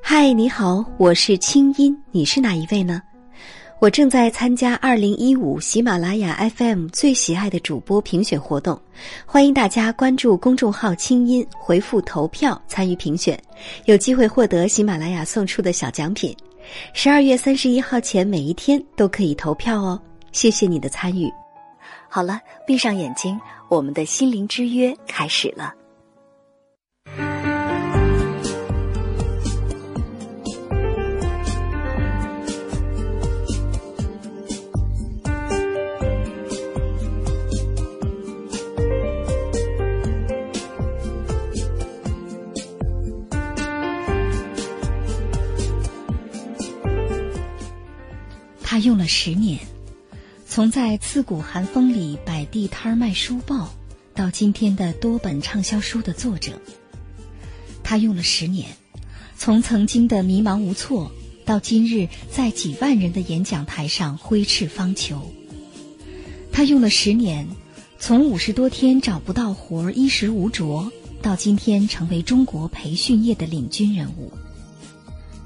嗨，你好，我是清音，你是哪一位呢？我正在参加二零一五喜马拉雅 FM 最喜爱的主播评选活动，欢迎大家关注公众号“清音”，回复“投票”参与评选，有机会获得喜马拉雅送出的小奖品。十二月三十一号前每一天都可以投票哦，谢谢你的参与。好了，闭上眼睛，我们的心灵之约开始了。用了十年，从在刺骨寒风里摆地摊卖书报，到今天的多本畅销书的作者。他用了十年，从曾经的迷茫无措，到今日在几万人的演讲台上挥斥方遒。他用了十年，从五十多天找不到活儿、衣食无着，到今天成为中国培训业的领军人物。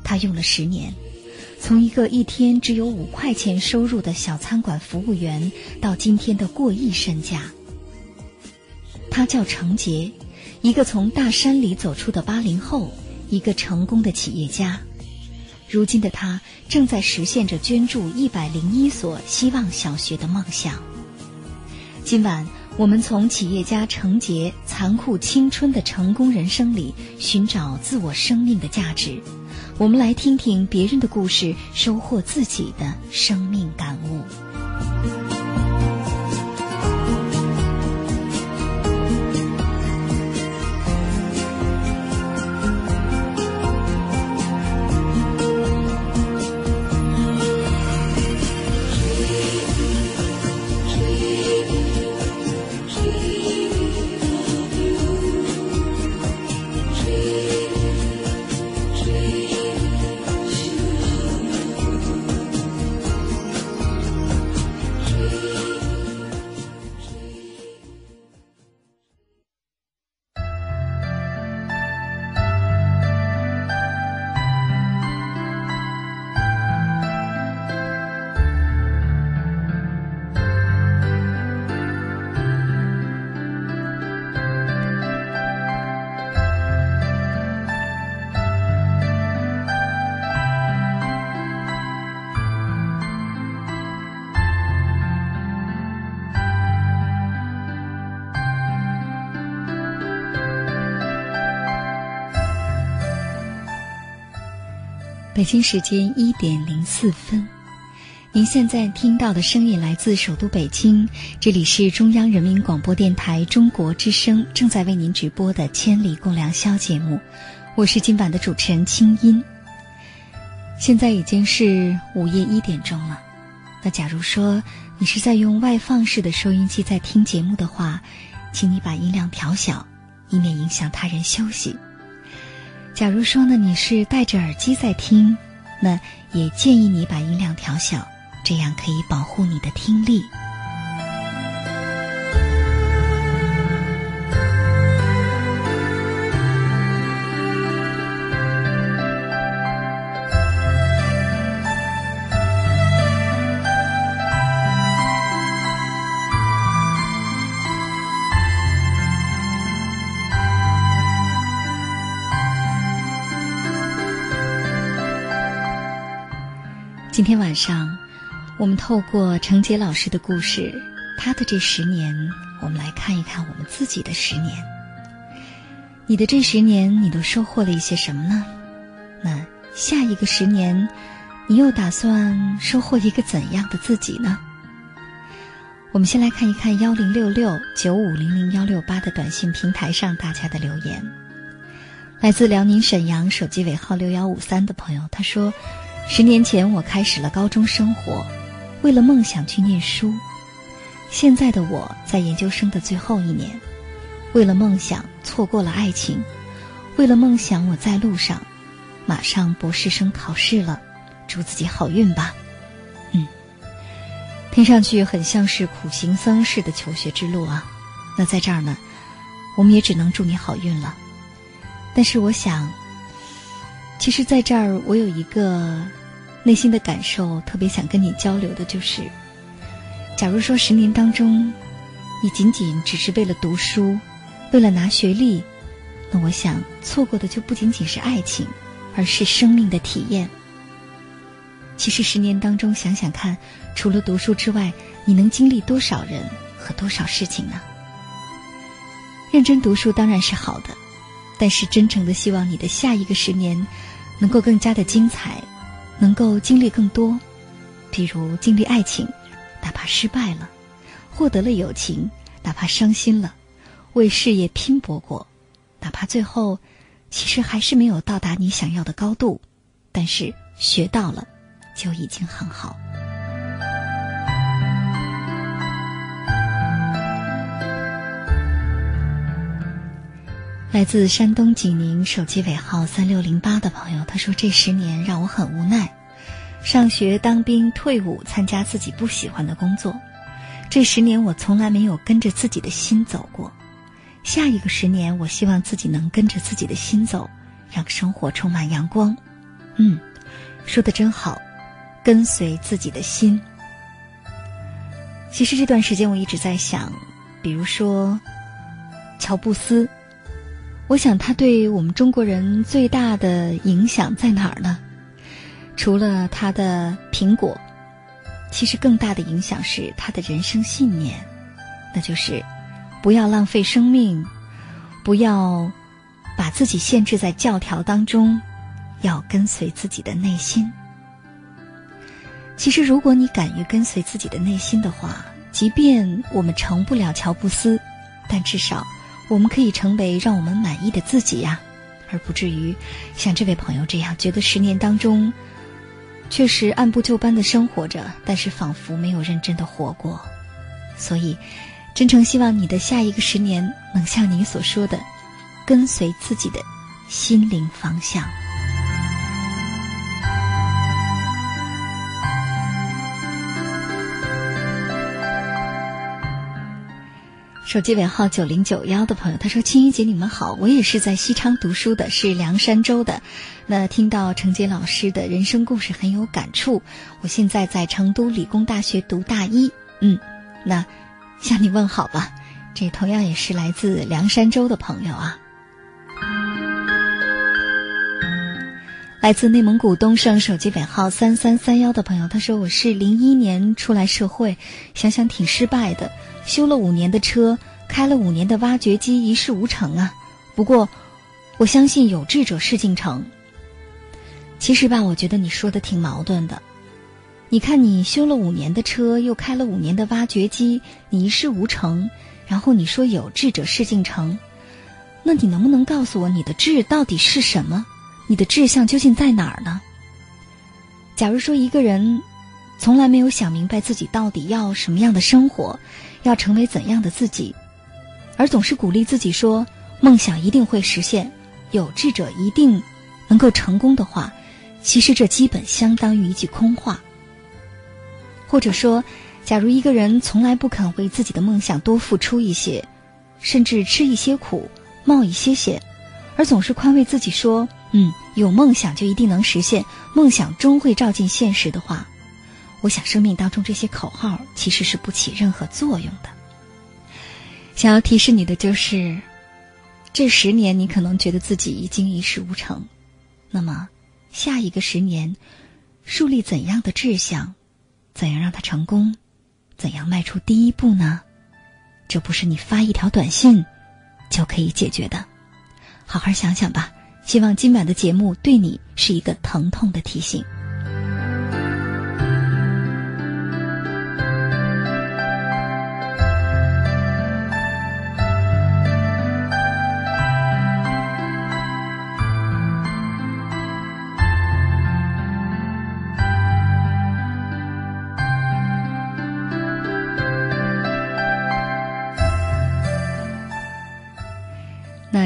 他用了十年。从一个一天只有五块钱收入的小餐馆服务员，到今天的过亿身价。他叫程杰，一个从大山里走出的八零后，一个成功的企业家。如今的他正在实现着捐助一百零一所希望小学的梦想。今晚，我们从企业家程杰残酷青春的成功人生里寻找自我生命的价值。我们来听听别人的故事，收获自己的生命感悟。北京时间一点零四分，您现在听到的声音来自首都北京，这里是中央人民广播电台中国之声正在为您直播的《千里共良宵》节目，我是今晚的主持人清音。现在已经是午夜一点钟了，那假如说你是在用外放式的收音机在听节目的话，请你把音量调小，以免影响他人休息。假如说呢，你是戴着耳机在听，那也建议你把音量调小，这样可以保护你的听力。天晚上，我们透过程杰老师的故事，他的这十年，我们来看一看我们自己的十年。你的这十年，你都收获了一些什么呢？那下一个十年，你又打算收获一个怎样的自己呢？我们先来看一看幺零六六九五零零幺六八的短信平台上大家的留言。来自辽宁沈阳，手机尾号六幺五三的朋友，他说。十年前，我开始了高中生活，为了梦想去念书。现在的我在研究生的最后一年，为了梦想错过了爱情，为了梦想我在路上，马上博士生考试了，祝自己好运吧。嗯，听上去很像是苦行僧式的求学之路啊。那在这儿呢，我们也只能祝你好运了。但是我想。其实，在这儿我有一个内心的感受，特别想跟你交流的，就是，假如说十年当中，你仅仅只是为了读书，为了拿学历，那我想错过的就不仅仅是爱情，而是生命的体验。其实十年当中，想想看，除了读书之外，你能经历多少人和多少事情呢？认真读书当然是好的，但是真诚的希望你的下一个十年能够更加的精彩，能够经历更多，比如经历爱情，哪怕失败了；获得了友情，哪怕伤心了；为事业拼搏过，哪怕最后其实还是没有到达你想要的高度，但是学到了。就已经很好。来自山东济宁手机尾号三六零八的朋友，他说：“这十年让我很无奈，上学、当兵、退伍，参加自己不喜欢的工作。这十年我从来没有跟着自己的心走过。下一个十年，我希望自己能跟着自己的心走，让生活充满阳光。”嗯，说的真好。跟随自己的心。其实这段时间我一直在想，比如说乔布斯，我想他对我们中国人最大的影响在哪儿呢？除了他的苹果，其实更大的影响是他的人生信念，那就是不要浪费生命，不要把自己限制在教条当中，要跟随自己的内心。其实，如果你敢于跟随自己的内心的话，即便我们成不了乔布斯，但至少我们可以成为让我们满意的自己呀，而不至于像这位朋友这样，觉得十年当中确实按部就班的生活着，但是仿佛没有认真的活过。所以，真诚希望你的下一个十年能像你所说的，跟随自己的心灵方向。手机尾号九零九幺的朋友，他说：“青衣姐，你们好，我也是在西昌读书的，是凉山州的。那听到程杰老师的人生故事很有感触。我现在在成都理工大学读大一，嗯，那向你问好吧。这同样也是来自凉山州的朋友啊。来自内蒙古东胜手机尾号三三三幺的朋友，他说：我是零一年出来社会，想想挺失败的。”修了五年的车，开了五年的挖掘机，一事无成啊！不过，我相信有志者事竟成。其实吧，我觉得你说的挺矛盾的。你看，你修了五年的车，又开了五年的挖掘机，你一事无成，然后你说有志者事竟成，那你能不能告诉我，你的志到底是什么？你的志向究竟在哪儿呢？假如说一个人从来没有想明白自己到底要什么样的生活。要成为怎样的自己，而总是鼓励自己说梦想一定会实现，有志者一定能够成功的话，其实这基本相当于一句空话。或者说，假如一个人从来不肯为自己的梦想多付出一些，甚至吃一些苦、冒一些险，而总是宽慰自己说“嗯，有梦想就一定能实现，梦想终会照进现实”的话。我想，生命当中这些口号其实是不起任何作用的。想要提示你的就是，这十年你可能觉得自己已经一事无成，那么下一个十年，树立怎样的志向，怎样让它成功，怎样迈出第一步呢？这不是你发一条短信就可以解决的。好好想想吧。希望今晚的节目对你是一个疼痛的提醒。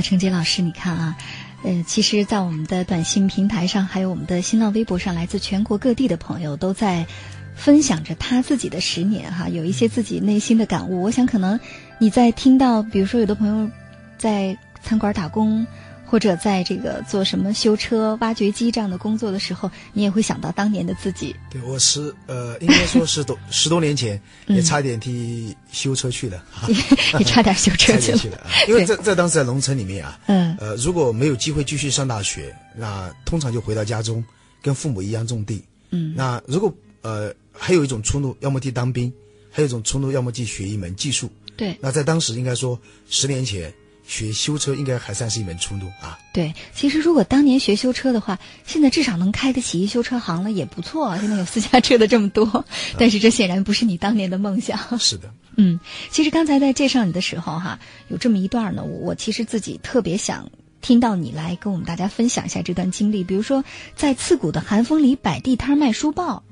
陈杰老师，你看啊，呃，其实，在我们的短信平台上，还有我们的新浪微博上，来自全国各地的朋友都在分享着他自己的十年哈，有一些自己内心的感悟。我想，可能你在听到，比如说，有的朋友在餐馆打工，或者在这个做什么修车、挖掘机这样的工作的时候，你也会想到当年的自己。对我十呃，应该说是多十多年前 也差点替修车去了，也差点修车 去了。因为在在当时在农村里面啊，嗯，呃，如果没有机会继续上大学，那通常就回到家中跟父母一样种地。嗯，那如果呃还有一种出路，要么去当兵，还有一种出路，要么去学一门技术。对，那在当时应该说十年前。学修车应该还算是一门出路啊。对，其实如果当年学修车的话，现在至少能开得起一修车行了，也不错。现在有私家车的这么多，但是这显然不是你当年的梦想。是的，嗯，其实刚才在介绍你的时候哈，有这么一段呢，我其实自己特别想听到你来跟我们大家分享一下这段经历。比如说，在刺骨的寒风里摆地摊卖书报，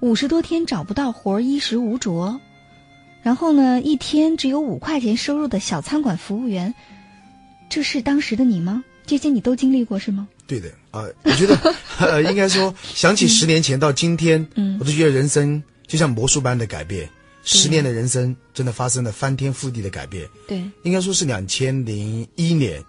五十多天找不到活，衣食无着，然后呢，一天只有五块钱收入的小餐馆服务员。这是当时的你吗？这些你都经历过是吗？对的啊，我觉得 呃，应该说想起十年前到今天，嗯，我都觉得人生就像魔术般的改变。十年的人生真的发生了翻天覆地的改变。对，应该说是两千零一年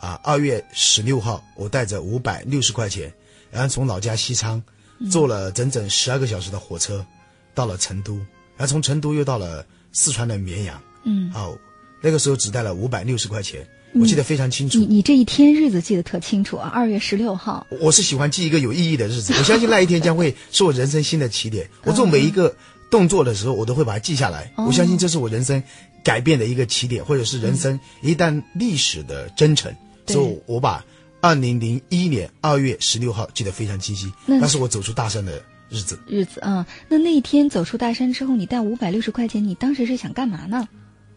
啊，二月十六号，我带着五百六十块钱，然后从老家西昌坐了整整十二个小时的火车到了成都，然后从成都又到了四川的绵阳。嗯，哦，那个时候只带了五百六十块钱。我记得非常清楚。你你这一天日子记得特清楚啊！二月十六号。我是喜欢记一个有意义的日子，我相信那一天将会是我人生新的起点。我做每一个动作的时候，我都会把它记下来。我相信这是我人生改变的一个起点，或者是人生一段历史的征程。所以我把二零零一年二月十六号记得非常清晰，那是我走出大山的日子。日子啊，那那一天走出大山之后，你带五百六十块钱，你当时是想干嘛呢？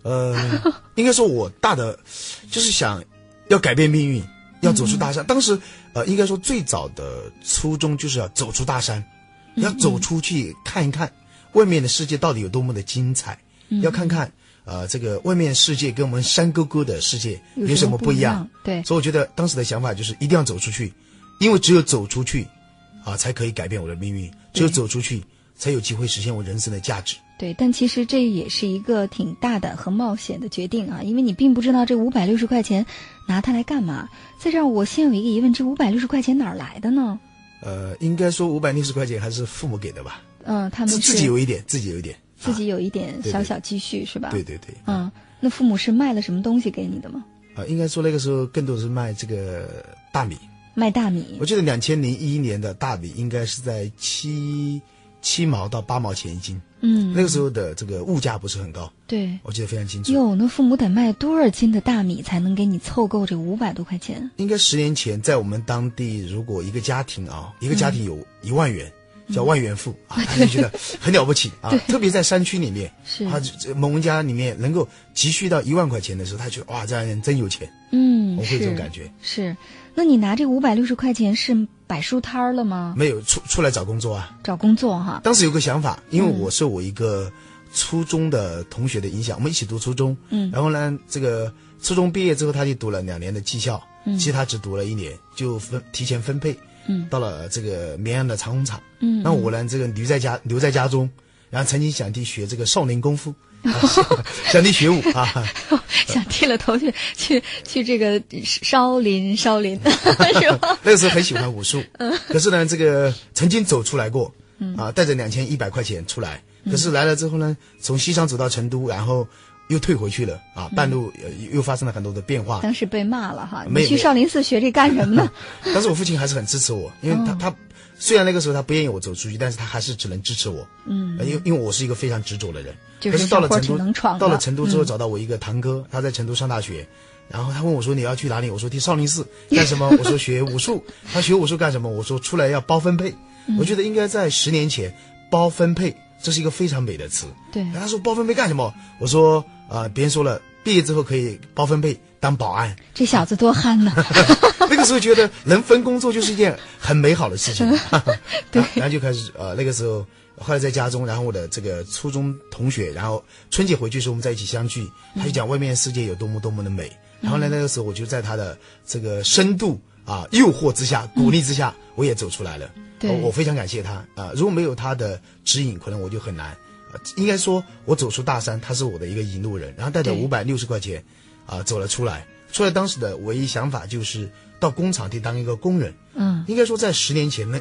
呃，应该说，我大的就是想要改变命运，要走出大山。当时，呃，应该说最早的初衷就是要走出大山，要走出去看一看外面的世界到底有多么的精彩，要看看呃这个外面世界跟我们山沟沟的世界有什么不一样。对，所以我觉得当时的想法就是一定要走出去，因为只有走出去，啊，才可以改变我的命运。只有走出去，才有机会实现我人生的价值。对，但其实这也是一个挺大胆和冒险的决定啊，因为你并不知道这五百六十块钱拿它来干嘛。在这儿，我先有一个疑问：这五百六十块钱哪儿来的呢？呃，应该说五百六十块钱还是父母给的吧？嗯，他们自己有一点，自己有一点，自己有一点小小积蓄是吧？对对对。嗯，那父母是卖了什么东西给你的吗？啊，应该说那个时候更多是卖这个大米。卖大米。我记得两千零一年的大米应该是在七七毛到八毛钱一斤。嗯，那个时候的这个物价不是很高，对我记得非常清楚。哟，那父母得卖多少斤的大米才能给你凑够这五百多块钱？应该十年前，在我们当地，如果一个家庭啊，一个家庭有一万元，叫万元户啊，他就觉得很了不起 啊。特别在山区里面，是他某人家里面能够积蓄到一万块钱的时候，他觉得哇，这样人真有钱。嗯，我会这种感觉。是，那你拿这五百六十块钱是？摆书摊儿了吗？没有出出来找工作啊！找工作哈。当时有个想法，因为我受我一个初中的同学的影响，我们一起读初中。嗯。然后呢，这个初中毕业之后，他就读了两年的技校。嗯。其实他只读了一年，就分提前分配。嗯。到了这个绵阳的长虹厂。嗯。那我呢，这个留在家留在家中，然后曾经想去学这个少林功夫。想去学武 啊！想剃了头去去去这个少林少林 是吧？那个时候很喜欢武术，可是呢，这个曾经走出来过，啊，带着两千一百块钱出来，可是来了之后呢，从西昌走到成都，然后又退回去了啊，半路又发生了很多的变化。当时被骂了哈，你去少林寺学这干什么呢？但是我父亲还是很支持我，因为他他。虽然那个时候他不愿意我走出去，但是他还是只能支持我。嗯，因为因为我是一个非常执着的人。可是到了成都，到了成都之后找到我一个堂哥，他在成都上大学，然后他问我说：“你要去哪里？”我说：“去少林寺 干什么？”我说：“学武术。”他学武术干什么？我说：“出来要包分配。”我觉得应该在十年前，包分配这是一个非常美的词。对，他说：“包分配干什么？”我说：“啊，别人说了，毕业之后可以包分配当保安。”这小子多憨呢！那个时候觉得能分工作就是一件很美好的事情。对，然后就开始呃，那个时候后来在家中，然后我的这个初中同学，然后春节回去时候我们在一起相聚，他就讲外面世界有多么多么的美。然后呢，那个时候我就在他的这个深度啊诱惑之下、鼓励之下，我也走出来了。对，我非常感谢他啊！如果没有他的指引，可能我就很难。应该说，我走出大山，他是我的一个引路人，然后带着五百六十块钱啊走了出来。出来当时的唯一想法就是。到工厂去当一个工人。嗯，应该说在十年前，那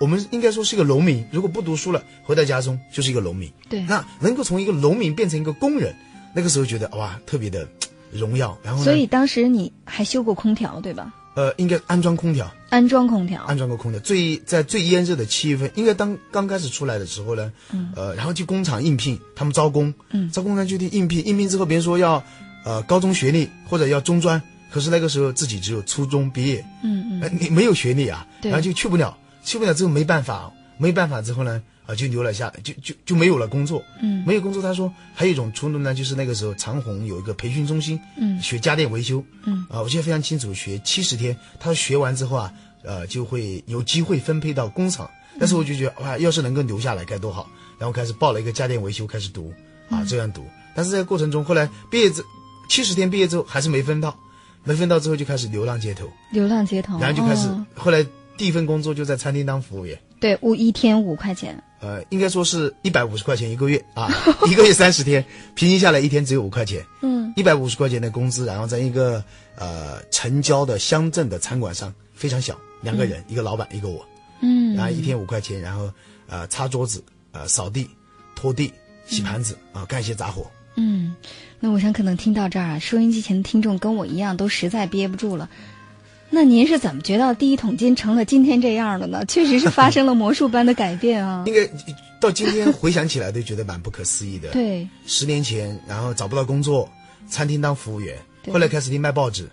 我们应该说是一个农民，如果不读书了，回到家中就是一个农民。对，那能够从一个农民变成一个工人，那个时候觉得哇，特别的荣耀。然后，所以当时你还修过空调，对吧？呃，应该安装空调，安装空调，安装过空调。最在最炎热的七月份，应该当刚开始出来的时候呢，嗯，呃，然后去工厂应聘，他们招工，嗯，招工呢就去应聘，应聘之后别人说要，呃，高中学历或者要中专，可是那个时候自己只有初中毕业，嗯嗯，你没有学历啊，然后就去不了，去不了之后没办法，没办法之后呢。啊，就留了下，就就就没有了工作。嗯，没有工作。他说还有一种出路呢，就是那个时候长虹有一个培训中心，嗯，学家电维修。嗯，啊，我记得非常清楚，学七十天。他说学完之后啊，呃，就会有机会分配到工厂。但是我就觉得哇，要是能够留下来该多好。然后开始报了一个家电维修，开始读，啊，这样读。但是在过程中，后来毕业之七十天毕业之后还是没分到，没分到之后就开始流浪街头。流浪街头，然后就开始，后来第一份工作就在餐厅当服务员。对，五一天五块钱。呃，应该说是一百五十块钱一个月啊，一个月三十天，平均下来一天只有五块钱。嗯，一百五十块钱的工资，然后在一个呃城郊的乡镇的餐馆上，非常小，两个人，一个老板，一个我。嗯，然后一天五块钱，然后呃擦桌子、呃扫地、拖地、洗盘子啊，干一些杂活。嗯，那我想可能听到这儿啊，收音机前的听众跟我一样，都实在憋不住了。那您是怎么觉得第一桶金成了今天这样的呢？确实是发生了魔术般的改变啊！应该到今天回想起来都觉得蛮不可思议的。对，十年前，然后找不到工作，餐厅当服务员，后来开始去卖报纸，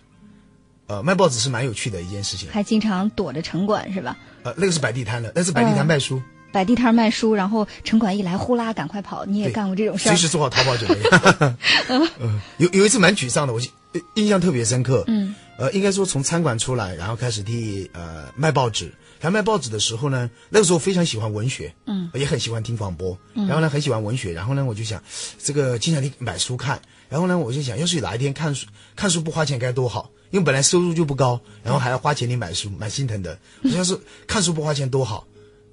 呃，卖报纸是蛮有趣的一件事情。还经常躲着城管是吧？呃，那个是摆地摊的，那是摆地摊卖书。摆地摊卖书，然后城管一来，呼啦，赶快跑！你也干过这种事儿？随时做好逃跑准备。嗯，有有一次蛮沮丧的，我印象特别深刻。嗯。呃，应该说从餐馆出来，然后开始替呃卖报纸。然后卖报纸的时候呢，那个时候非常喜欢文学，嗯，也很喜欢听广播。然后呢，很喜欢文学。然后呢，我就想，这个经常去买书看。然后呢，我就想，要是哪一天看书看书不花钱该多好，因为本来收入就不高，然后还要花钱你买书，蛮心疼的。我要是看书不花钱多好。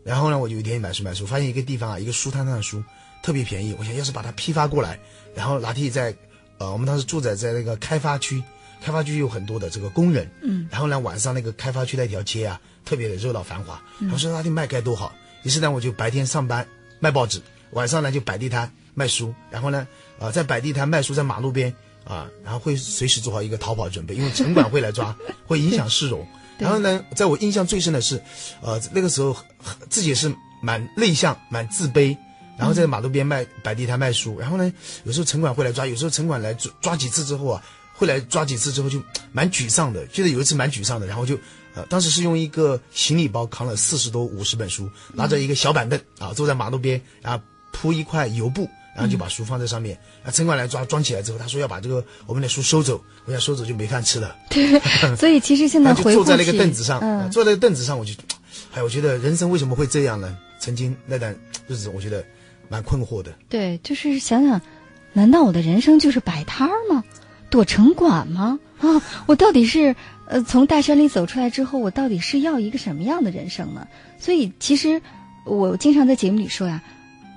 然后呢，我就有一天买书买书，发现一个地方啊，一个书摊上的书特别便宜。我想要是把它批发过来，然后拿去在，呃，我们当时住在在那个开发区。开发区有很多的这个工人，嗯，然后呢，晚上那个开发区那条街啊，特别的热闹繁华。我说那地卖该多好。于是呢，我就白天上班卖报纸，晚上呢就摆地摊卖书。然后呢，啊，在摆地摊卖书，在马路边啊，然后会随时做好一个逃跑准备，因为城管会来抓，会影响市容。然后呢，在我印象最深的是，呃，那个时候自己是蛮内向、蛮自卑，然后在马路边卖摆地摊卖书。然后呢，有时候城管会来抓，有时候城管来抓抓几次之后啊。会来抓几次之后就 蛮沮丧的，记得有一次蛮沮丧的，然后就，呃，当时是用一个行李包扛了四十多五十本书，拿着一个小板凳啊，坐在马路边，然后铺一块油布，然后就把书放在上面。那，城管来抓，装起来之后，他说要把这个我们的书收走，我想收走就没饭吃了。对，所以其实现在 回坐在那个凳子上，嗯，坐在凳子上，我就，哎，我觉得人生为什么会这样呢？曾经那段日子，我觉得蛮困惑的。对，就是想想，难道我的人生就是摆摊儿吗？躲城管吗？啊，我到底是呃从大山里走出来之后，我到底是要一个什么样的人生呢？所以其实我经常在节目里说呀，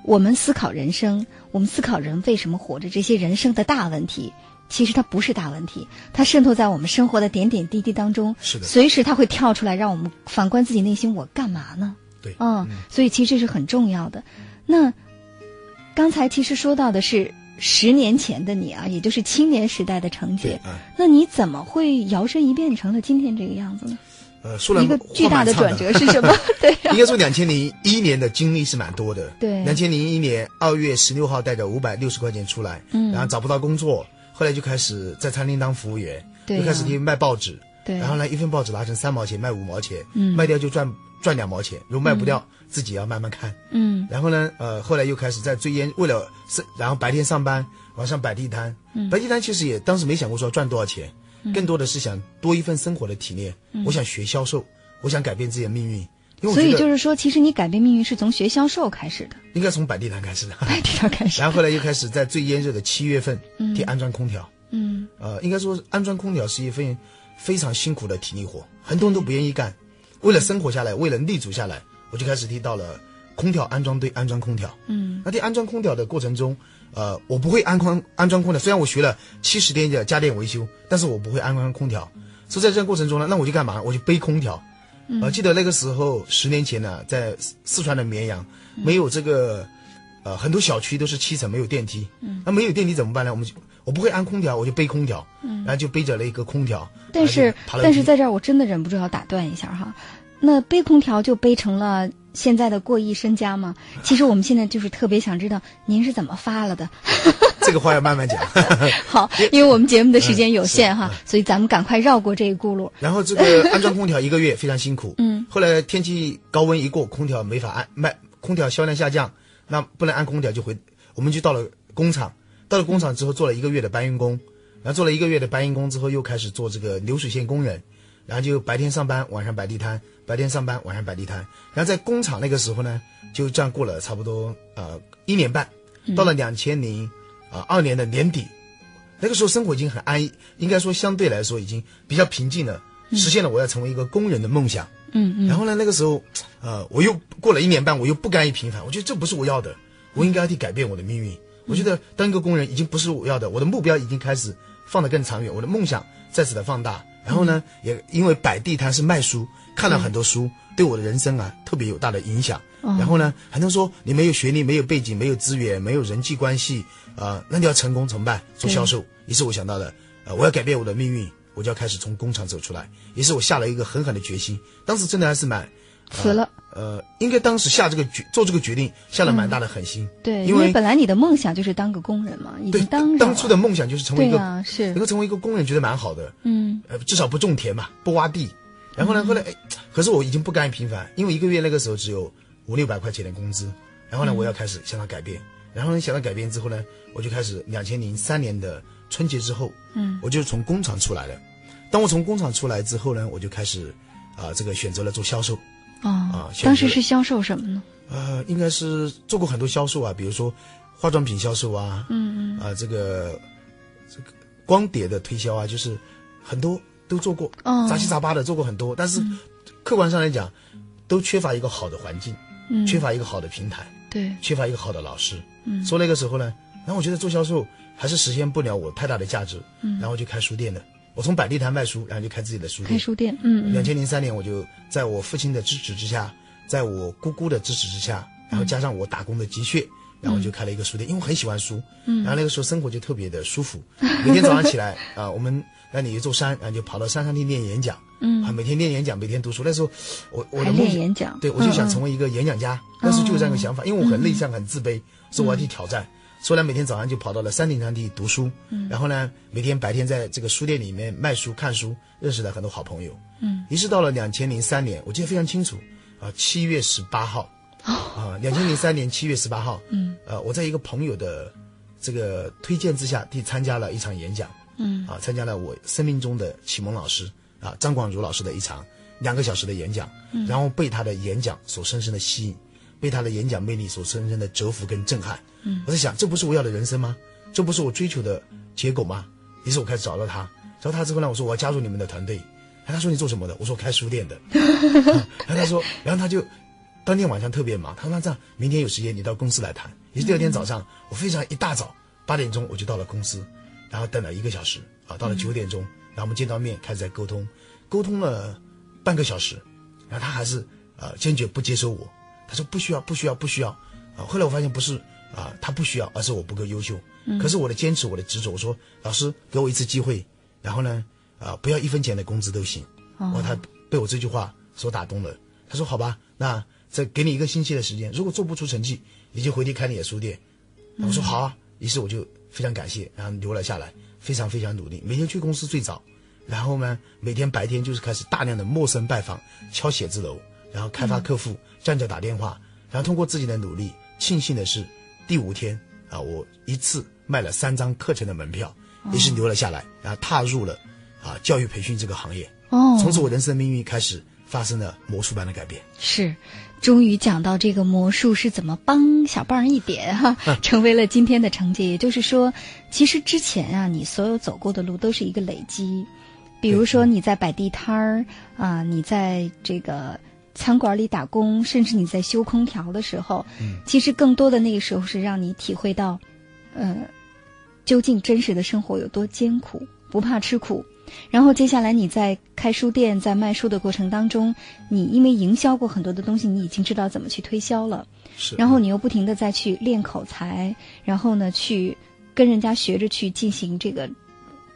我们思考人生，我们思考人为什么活着，这些人生的大问题，其实它不是大问题，它渗透在我们生活的点点滴滴当中。是的，随时它会跳出来，让我们反观自己内心，我干嘛呢？对，嗯，所以其实这是很重要的。那刚才其实说到的是。十年前的你啊，也就是青年时代的成绩，那你怎么会摇身一变成了今天这个样子呢？呃，说来一个巨大的转折是什么？对，应该说两千零一年的经历是蛮多的。对，两千零一年二月十六号带着五百六十块钱出来，嗯，然后找不到工作，后来就开始在餐厅当服务员，对，又开始去卖报纸，对，然后呢，一份报纸拿成三毛钱，卖五毛钱，嗯，卖掉就赚赚两毛钱，如果卖不掉，自己要慢慢看，嗯，然后呢，呃，后来又开始在追烟，为了是，然后白天上班。晚上摆地摊，嗯。摆地摊其实也当时没想过说赚多少钱，更多的是想多一份生活的体验。我想学销售，我想改变自己的命运。所以就是说，其实你改变命运是从学销售开始的，应该从摆地摊开始的。摆地摊开始，然后后来又开始在最炎热的七月份去安装空调。嗯，呃，应该说安装空调是一份非常辛苦的体力活，很多人都不愿意干。为了生活下来，为了立足下来，我就开始提到了空调安装队安装空调。嗯，那替安装空调的过程中。呃，我不会安装安装空调，虽然我学了七十天的家电维修，但是我不会安装空调。所以在这个过程中呢，那我就干嘛？我就背空调。呃，记得那个时候十年前呢，在四川的绵阳，没有这个，呃，很多小区都是七层没有电梯。嗯，那没有电梯怎么办呢？我们就我不会安空调，我就背空调。嗯，然后就背着了一个空调。但是但是在这儿我真的忍不住要打断一下哈，那背空调就背成了。现在的过亿身家吗？其实我们现在就是特别想知道 您是怎么发了的。这个话要慢慢讲。好，因为我们节目的时间有限哈，所以咱们赶快绕过这一轱辘。然后这个安装空调一个月非常辛苦。嗯。后来天气高温一过，空调没法安卖，空调销量下降，那不能安空调就回，我们就到了工厂。到了工厂之后做了一个月的搬运工，然后做了一个月的搬运工之后又开始做这个流水线工人，然后就白天上班，晚上摆地摊。白天上班，晚上摆地摊，然后在工厂那个时候呢，就这样过了差不多呃一年半，到了两千零啊二年的年底，那个时候生活已经很安逸，应该说相对来说已经比较平静了，实现了我要成为一个工人的梦想。嗯嗯。然后呢，那个时候，呃，我又过了一年半，我又不甘于平凡，我觉得这不是我要的，我应该去改变我的命运。我觉得当一个工人已经不是我要的，我的目标已经开始放得更长远，我的梦想再次的放大。然后呢，也因为摆地摊是卖书。看了很多书，对我的人生啊特别有大的影响。然后呢，很多人说你没有学历、没有背景、没有资源、没有人际关系，啊，那你要成功怎么办？做销售。于是我想到了，呃，我要改变我的命运，我就要开始从工厂走出来。于是我下了一个狠狠的决心。当时真的还是蛮辞了。呃，应该当时下这个决做这个决定下了蛮大的狠心。对，因为本来你的梦想就是当个工人嘛，已经当当初的梦想就是成为一个是能够成为一个工人，觉得蛮好的。嗯，呃，至少不种田嘛，不挖地。然后呢？后来哎，可是我已经不甘于平凡，因为一个月那个时候只有五六百块钱的工资。然后呢，我要开始向他改变。然后呢，想到改变之后呢，我就开始两千零三年的春节之后，嗯，我就从工厂出来了。当我从工厂出来之后呢，我就开始啊，这个选择了做销售。啊啊！当时是销售什么呢？呃，应该是做过很多销售啊，比如说化妆品销售啊，嗯嗯，啊这个这个光碟的推销啊，就是很多。都做过，杂七杂八的做过很多，但是客观上来讲，都缺乏一个好的环境，嗯缺乏一个好的平台，对，缺乏一个好的老师。所以那个时候呢，然后我觉得做销售还是实现不了我太大的价值，嗯然后就开书店了。我从摆地摊卖书，然后就开自己的书店。开书店，嗯。两千零三年，我就在我父亲的支持之下，在我姑姑的支持之下，然后加上我打工的积蓄，然后就开了一个书店。因为我很喜欢书，然后那个时候生活就特别的舒服。每天早上起来啊，我们。那里一座山，然后就跑到山上去练演讲，嗯，啊，每天练演讲，每天读书。那时候，我我的梦演讲，对我就想成为一个演讲家。当时就有这样一个想法，因为我很内向，很自卑，所以我要去挑战。所以呢，每天早上就跑到了山顶上去读书，嗯，然后呢，每天白天在这个书店里面卖书、看书，认识了很多好朋友，嗯。于是到了两千零三年，我记得非常清楚，啊，七月十八号，啊，两千零三年七月十八号，嗯，呃，我在一个朋友的这个推荐之下，去参加了一场演讲。嗯。啊，参加了我生命中的启蒙老师啊张广如老师的一场两个小时的演讲，嗯。然后被他的演讲所深深的吸引，被他的演讲魅力所深深的折服跟震撼。嗯，我在想，这不是我要的人生吗？这不是我追求的结果吗？于是我开始找到他，找到他之后呢，我说我要加入你们的团队。他说你做什么的？我说我开书店的。然后他说，然后他就当天晚上特别忙，他说那这样明天有时间你到公司来谈。于是第二天早上，我非常一大早八点钟我就到了公司。然后等了一个小时啊，到了九点钟，然后我们见到面，开始在沟通，沟通了半个小时，然后他还是呃坚决不接受我，他说不需要不需要不需要啊。后来我发现不是啊他不需要，而是我不够优秀。可是我的坚持，我的执着，我说老师给我一次机会，然后呢啊不要一分钱的工资都行。哦。他被我这句话所打动了，他说好吧，那再给你一个星期的时间，如果做不出成绩，你就回去开你的书店。我说好啊，于是我就。非常感谢，然后留了下来，非常非常努力，每天去公司最早，然后呢，每天白天就是开始大量的陌生拜访，敲写字楼，然后开发客户，站着打电话，然后通过自己的努力，庆幸的是，第五天啊，我一次卖了三张课程的门票，也是留了下来，然后踏入了啊教育培训这个行业，哦，从此我人生的命运开始发生了魔术般的改变，是。终于讲到这个魔术是怎么帮小棒一点哈，成为了今天的成绩。也就是说，其实之前啊，你所有走过的路都是一个累积。比如说你在摆地摊儿啊，你在这个餐馆里打工，甚至你在修空调的时候，其实更多的那个时候是让你体会到，呃，究竟真实的生活有多艰苦，不怕吃苦，然后接下来你在开书店、在卖书的过程当中，你因为营销过很多的东西，你已经知道怎么去推销了。是。然后你又不停的再去练口才，然后呢，去跟人家学着去进行这个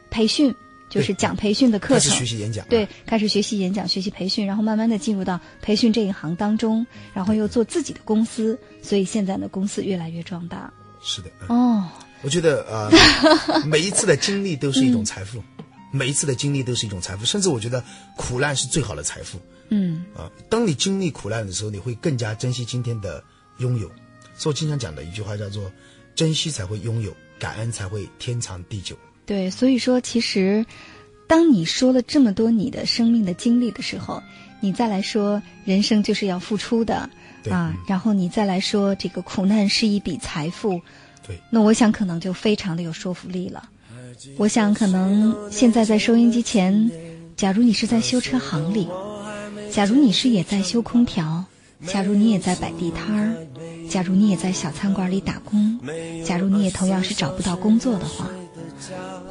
培训，就是讲培训的课程。开始学习演讲。对，开始学习演讲、学习培训，然后慢慢的进入到培训这一行当中，然后又做自己的公司，所以现在呢，公司越来越壮大。是的。哦。我觉得啊，每一次的经历都是一种财富。每一次的经历都是一种财富，甚至我觉得苦难是最好的财富。嗯啊，当你经历苦难的时候，你会更加珍惜今天的拥有。所以我经常讲的一句话叫做：“珍惜才会拥有，感恩才会天长地久。”对，所以说，其实当你说了这么多你的生命的经历的时候，你再来说人生就是要付出的啊，然后你再来说这个苦难是一笔财富，对，那我想可能就非常的有说服力了。我想，可能现在在收音机前，假如你是在修车行里，假如你是也在修空调，假如你也在摆地摊儿，假如你也在小餐馆里打工，假如你也同样是找不到工作的话，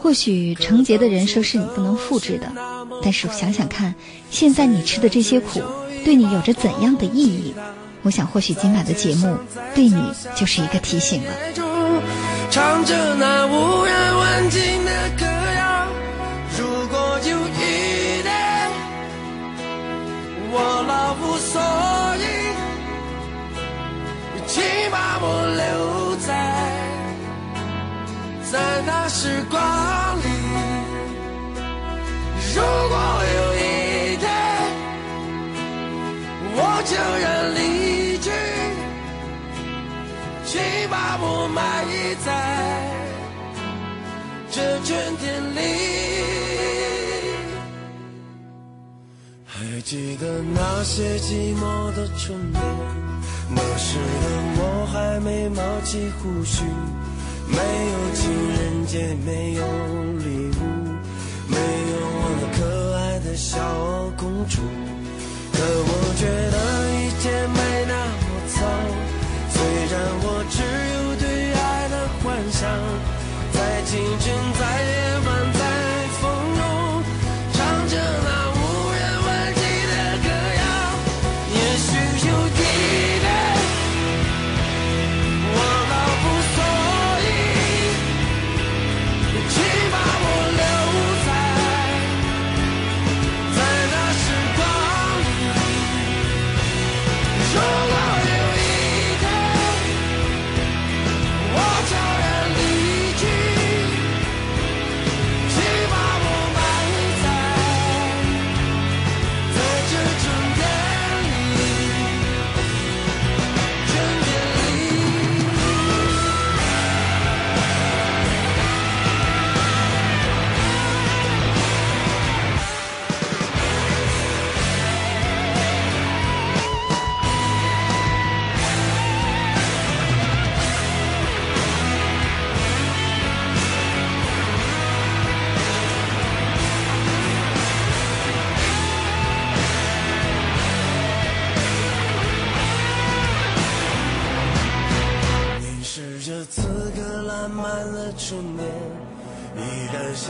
或许成杰的人生是你不能复制的。但是想想看，现在你吃的这些苦，对你有着怎样的意义？我想，或许今晚的节目对你就是一个提醒了。唱着那无人问津的歌谣。如果有一天我老无所依，请把我留在那时光里。如果有一天我悄然离去，请把我埋在。这春天里，还记得那些寂寞的春天。那时的我还没冒起胡须，没有情人节，没有礼物，没有我那可爱的小公主。可我觉得一切没那么糟，虽然我只有对爱的幻想。在清晨，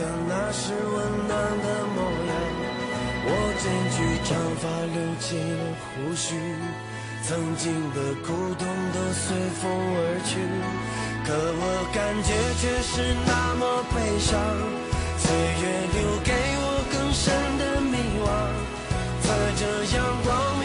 像那时温暖的模样。我剪去长发，留起了胡须，曾经的苦痛都随风而去，可我感觉却是那么悲伤。岁月留给我更深的迷惘。在这阳光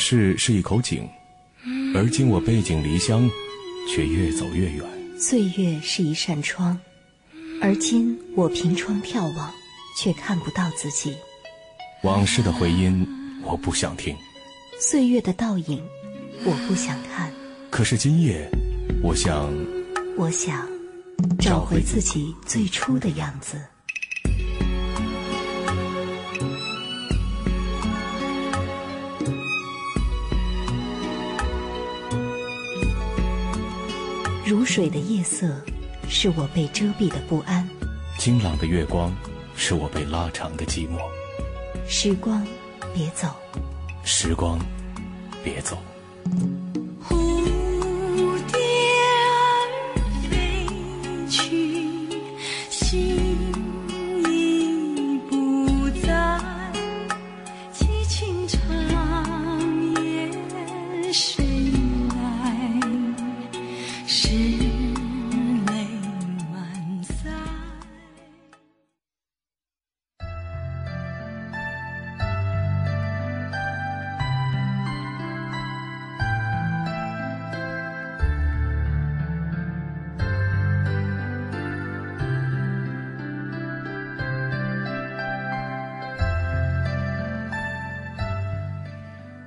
往事是一口井，而今我背井离乡，却越走越远。岁月是一扇窗，而今我凭窗眺望，却看不到自己。往事的回音，我不想听；岁月的倒影，我不想看。可是今夜，我想，我想找回自己最初的样子。如水的夜色，是我被遮蔽的不安；清朗的月光，是我被拉长的寂寞。时光，别走；时光，别走。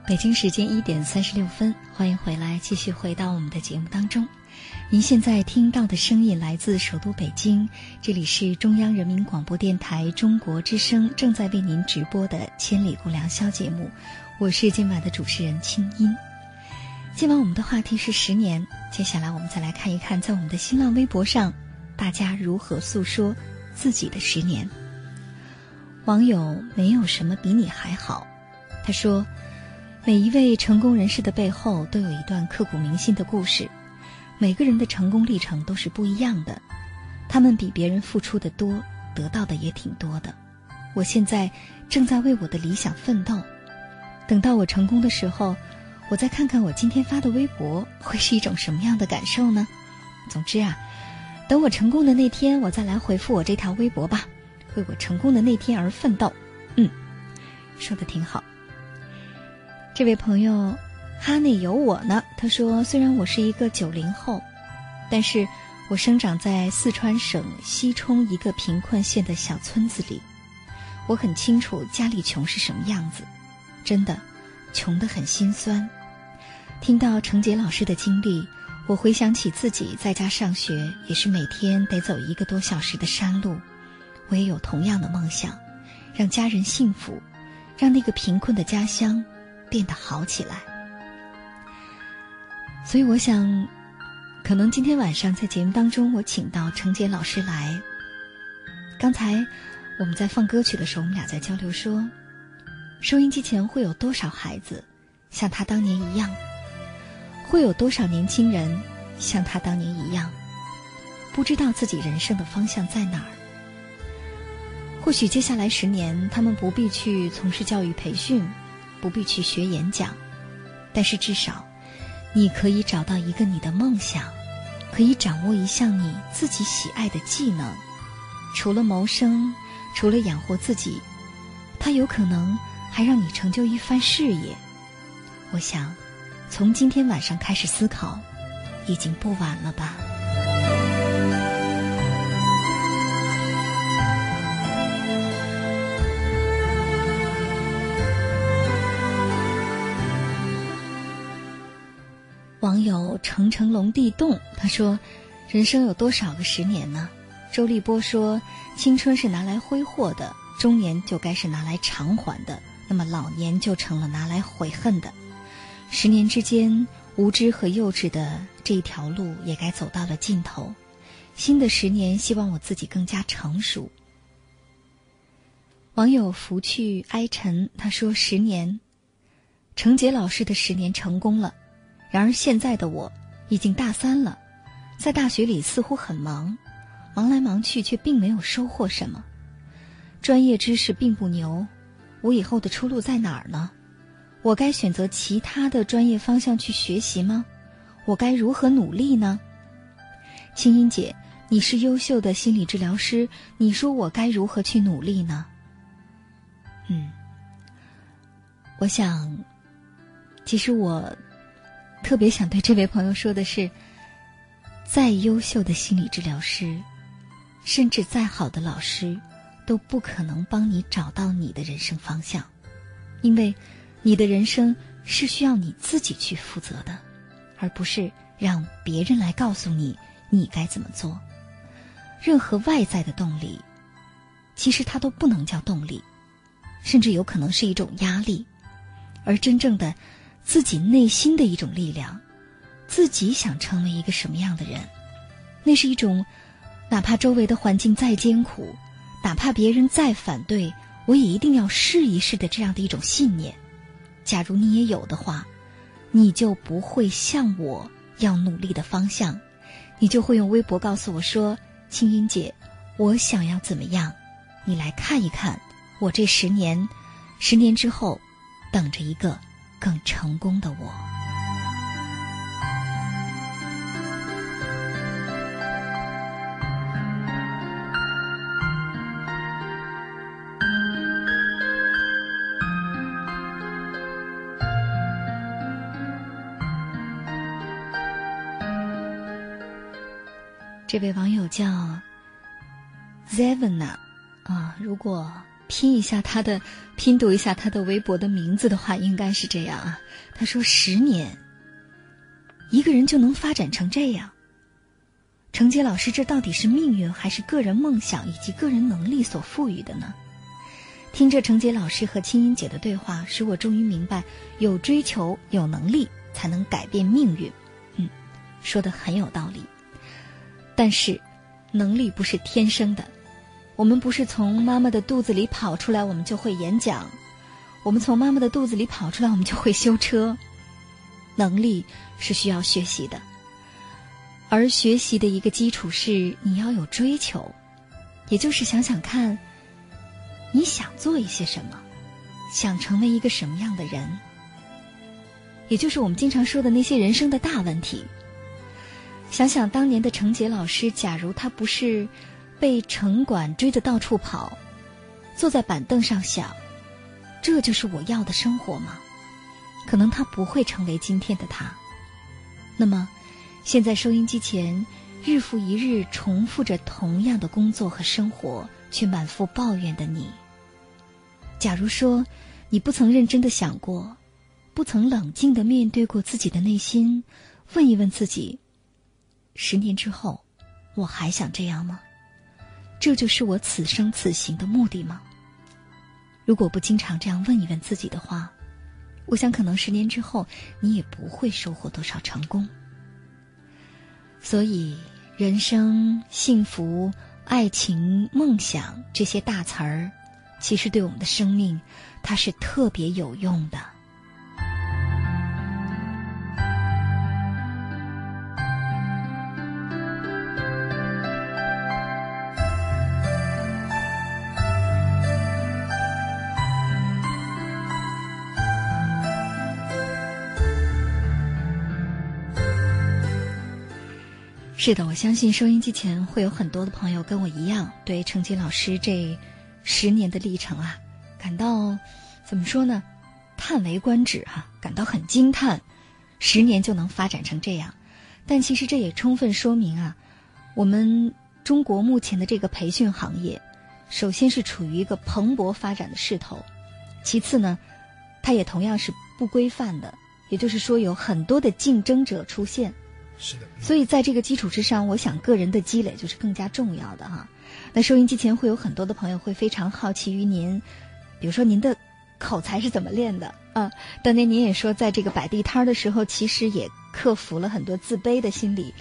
北京时间一点三十六分，欢迎回来，继续回到我们的节目当中。您现在听到的声音来自首都北京，这里是中央人民广播电台中国之声正在为您直播的《千里共良宵》节目，我是今晚的主持人清音。今晚我们的话题是十年，接下来我们再来看一看，在我们的新浪微博上，大家如何诉说自己的十年。网友没有什么比你还好，他说。每一位成功人士的背后都有一段刻骨铭心的故事，每个人的成功历程都是不一样的，他们比别人付出的多，得到的也挺多的。我现在正在为我的理想奋斗，等到我成功的时候，我再看看我今天发的微博会是一种什么样的感受呢？总之啊，等我成功的那天，我再来回复我这条微博吧，为我成功的那天而奋斗。嗯，说的挺好。这位朋友，哈内有我呢。他说：“虽然我是一个九零后，但是我生长在四川省西充一个贫困县的小村子里，我很清楚家里穷是什么样子，真的，穷得很心酸。听到程杰老师的经历，我回想起自己在家上学，也是每天得走一个多小时的山路。我也有同样的梦想，让家人幸福，让那个贫困的家乡。”变得好起来，所以我想，可能今天晚上在节目当中，我请到程杰老师来。刚才我们在放歌曲的时候，我们俩在交流说，收音机前会有多少孩子像他当年一样？会有多少年轻人像他当年一样，不知道自己人生的方向在哪儿？或许接下来十年，他们不必去从事教育培训。不必去学演讲，但是至少，你可以找到一个你的梦想，可以掌握一项你自己喜爱的技能。除了谋生，除了养活自己，它有可能还让你成就一番事业。我想，从今天晚上开始思考，已经不晚了吧。网友成成龙地洞他说：“人生有多少个十年呢？”周立波说：“青春是拿来挥霍的，中年就该是拿来偿还的，那么老年就成了拿来悔恨的。十年之间，无知和幼稚的这一条路也该走到了尽头。新的十年，希望我自己更加成熟。”网友拂去哀尘他说：“十年，程杰老师的十年成功了。”然而现在的我，已经大三了，在大学里似乎很忙，忙来忙去却并没有收获什么，专业知识并不牛，我以后的出路在哪儿呢？我该选择其他的专业方向去学习吗？我该如何努力呢？青音姐，你是优秀的心理治疗师，你说我该如何去努力呢？嗯，我想。其实我特别想对这位朋友说的是，再优秀的心理治疗师，甚至再好的老师，都不可能帮你找到你的人生方向，因为你的人生是需要你自己去负责的，而不是让别人来告诉你你该怎么做。任何外在的动力，其实它都不能叫动力，甚至有可能是一种压力，而真正的。自己内心的一种力量，自己想成为一个什么样的人，那是一种，哪怕周围的环境再艰苦，哪怕别人再反对，我也一定要试一试的这样的一种信念。假如你也有的话，你就不会向我要努力的方向，你就会用微博告诉我说：“青音姐，我想要怎么样？你来看一看，我这十年，十年之后，等着一个。”更成功的我。这位网友叫 Zevna 啊，如果。拼一下他的，拼读一下他的微博的名字的话，应该是这样啊。他说：“十年，一个人就能发展成这样。”程杰老师，这到底是命运，还是个人梦想以及个人能力所赋予的呢？听着程杰老师和青音姐的对话，使我终于明白，有追求、有能力才能改变命运。嗯，说的很有道理。但是，能力不是天生的。我们不是从妈妈的肚子里跑出来，我们就会演讲；我们从妈妈的肚子里跑出来，我们就会修车。能力是需要学习的，而学习的一个基础是你要有追求，也就是想想看，你想做一些什么，想成为一个什么样的人，也就是我们经常说的那些人生的大问题。想想当年的程杰老师，假如他不是。被城管追着到处跑，坐在板凳上想：这就是我要的生活吗？可能他不会成为今天的他。那么，现在收音机前日复一日重复着同样的工作和生活，却满腹抱怨的你，假如说你不曾认真的想过，不曾冷静的面对过自己的内心，问一问自己：十年之后，我还想这样吗？这就是我此生此行的目的吗？如果不经常这样问一问自己的话，我想可能十年之后你也不会收获多少成功。所以，人生、幸福、爱情、梦想这些大词儿，其实对我们的生命，它是特别有用的。是的，我相信收音机前会有很多的朋友跟我一样，对程杰老师这十年的历程啊，感到怎么说呢？叹为观止哈，感到很惊叹，十年就能发展成这样。但其实这也充分说明啊，我们中国目前的这个培训行业，首先是处于一个蓬勃发展的势头，其次呢，它也同样是不规范的，也就是说有很多的竞争者出现。是的，所以在这个基础之上，我想个人的积累就是更加重要的哈。那收音机前会有很多的朋友会非常好奇于您，比如说您的口才是怎么练的啊？当年您也说，在这个摆地摊的时候，其实也克服了很多自卑的心理。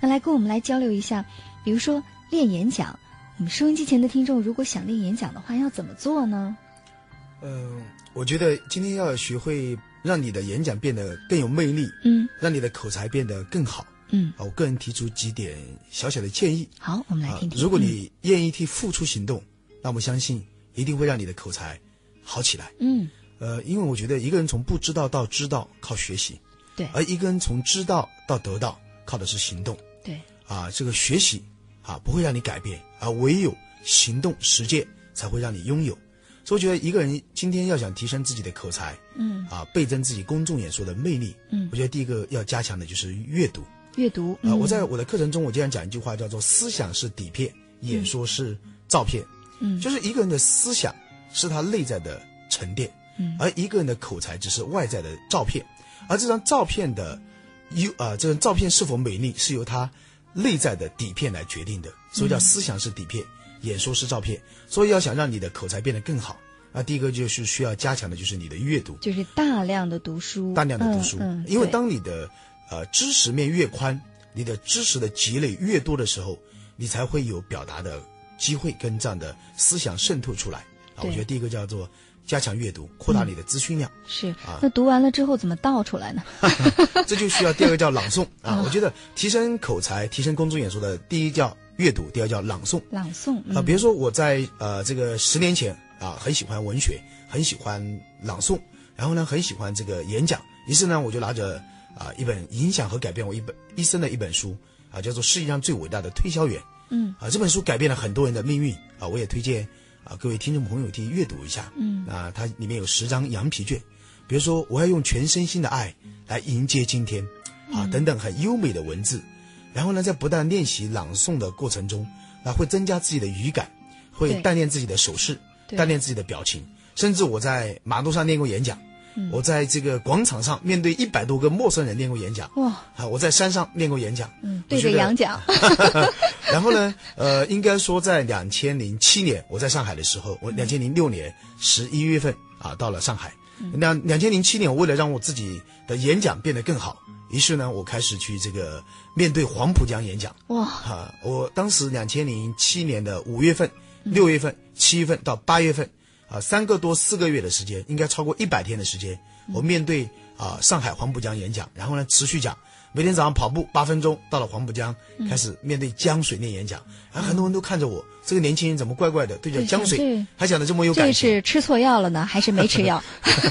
那来跟我们来交流一下，比如说练演讲，我们收音机前的听众如果想练演讲的话，要怎么做呢？嗯，我觉得今天要学会。让你的演讲变得更有魅力，嗯，让你的口才变得更好，嗯，啊，我个人提出几点小小的建议。好，我们来听听。如果你愿意替付出行动，那我相信一定会让你的口才好起来。嗯，呃，因为我觉得一个人从不知道到知道靠学习，对，而一个人从知道到得到靠的是行动，对，啊，这个学习啊不会让你改变，而唯有行动实践才会让你拥有。所以我觉得一个人今天要想提升自己的口才，嗯，啊，倍增自己公众演说的魅力，嗯，我觉得第一个要加强的就是阅读。阅读啊，我在我的课程中，我经常讲一句话，叫做“思想是底片，演说是照片”。嗯，就是一个人的思想是他内在的沉淀，嗯，而一个人的口才只是外在的照片，而这张照片的优啊，这张照片是否美丽，是由他内在的底片来决定的。所以叫思想是底片，演说是照片。所以要想让你的口才变得更好，那第一个就是需要加强的就是你的阅读，就是大量的读书，大量的读书，嗯因为当你的呃知识面越宽，你的知识的积累越多的时候，你才会有表达的机会跟这样的思想渗透出来。啊，我觉得第一个叫做加强阅读，扩大你的资讯量。是啊，那读完了之后怎么倒出来呢？这就需要第二个叫朗诵啊。我觉得提升口才、提升公众演说的第一叫阅读，第二叫朗诵。朗诵啊，比如说我在呃这个十年前啊，很喜欢文学，很喜欢朗诵，然后呢，很喜欢这个演讲，于是呢，我就拿着。啊，一本影响和改变我一本一生的一本书啊，叫做《世界上最伟大的推销员》。嗯，啊，这本书改变了很多人的命运啊，我也推荐啊各位听众朋友去阅读一下。嗯，啊，它里面有十张羊皮卷，比如说我要用全身心的爱来迎接今天，啊，等等很优美的文字。然后呢，在不断练习朗诵的过程中，啊，会增加自己的语感，会锻炼自己的手势，锻炼自己的表情，甚至我在马路上练过演讲。我在这个广场上面对一百多个陌生人练过演讲哇！啊，我在山上练过演讲，嗯，对着羊讲。然后呢，呃，应该说在两千零七年我在上海的时候，我两千零六年十一月份啊到了上海。两两千零七年，我为了让我自己的演讲变得更好，于是呢，我开始去这个面对黄浦江演讲哇！啊，我当时两千零七年的五月份、六月份、七月份到八月份。啊，三个多四个月的时间，应该超过一百天的时间，我面对啊上海黄浦江演讲，然后呢持续讲，每天早上跑步八分钟，到了黄浦江开始面对江水念演讲，然后很多人都看着我，这个年轻人怎么怪怪的，对着江水还讲的这么有感情？这是吃错药了呢，还是没吃药？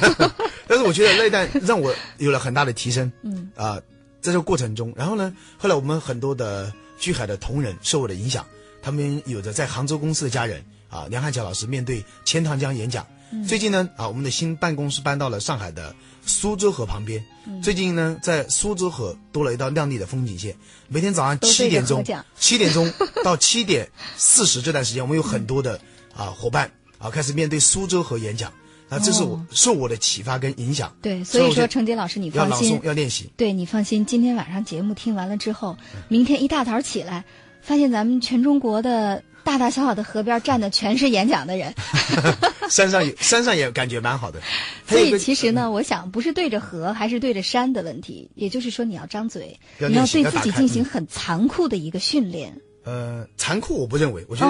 但是我觉得那一段让我有了很大的提升。嗯啊，在这个过程中，然后呢，后来我们很多的巨海的同仁受我的影响，他们有着在杭州公司的家人。啊，梁汉桥老师面对钱塘江演讲。最近呢，啊，我们的新办公室搬到了上海的苏州河旁边。最近呢，在苏州河多了一道亮丽的风景线。每天早上七点钟，七点钟 到七点四十这段时间，我们有很多的啊伙伴啊开始面对苏州河演讲。啊，这是我受我的启发跟影响。对，所以说程杰老师，你放心，要练习。对你放心，今天晚上节目听完了之后，明天一大早起来，发现咱们全中国的。大大小小的河边站的全是演讲的人，山上有山上也感觉蛮好的。所以其实呢，我想不是对着河还是对着山的问题，也就是说你要张嘴，你要对自己进行很残酷的一个训练。呃，残酷我不认为，我觉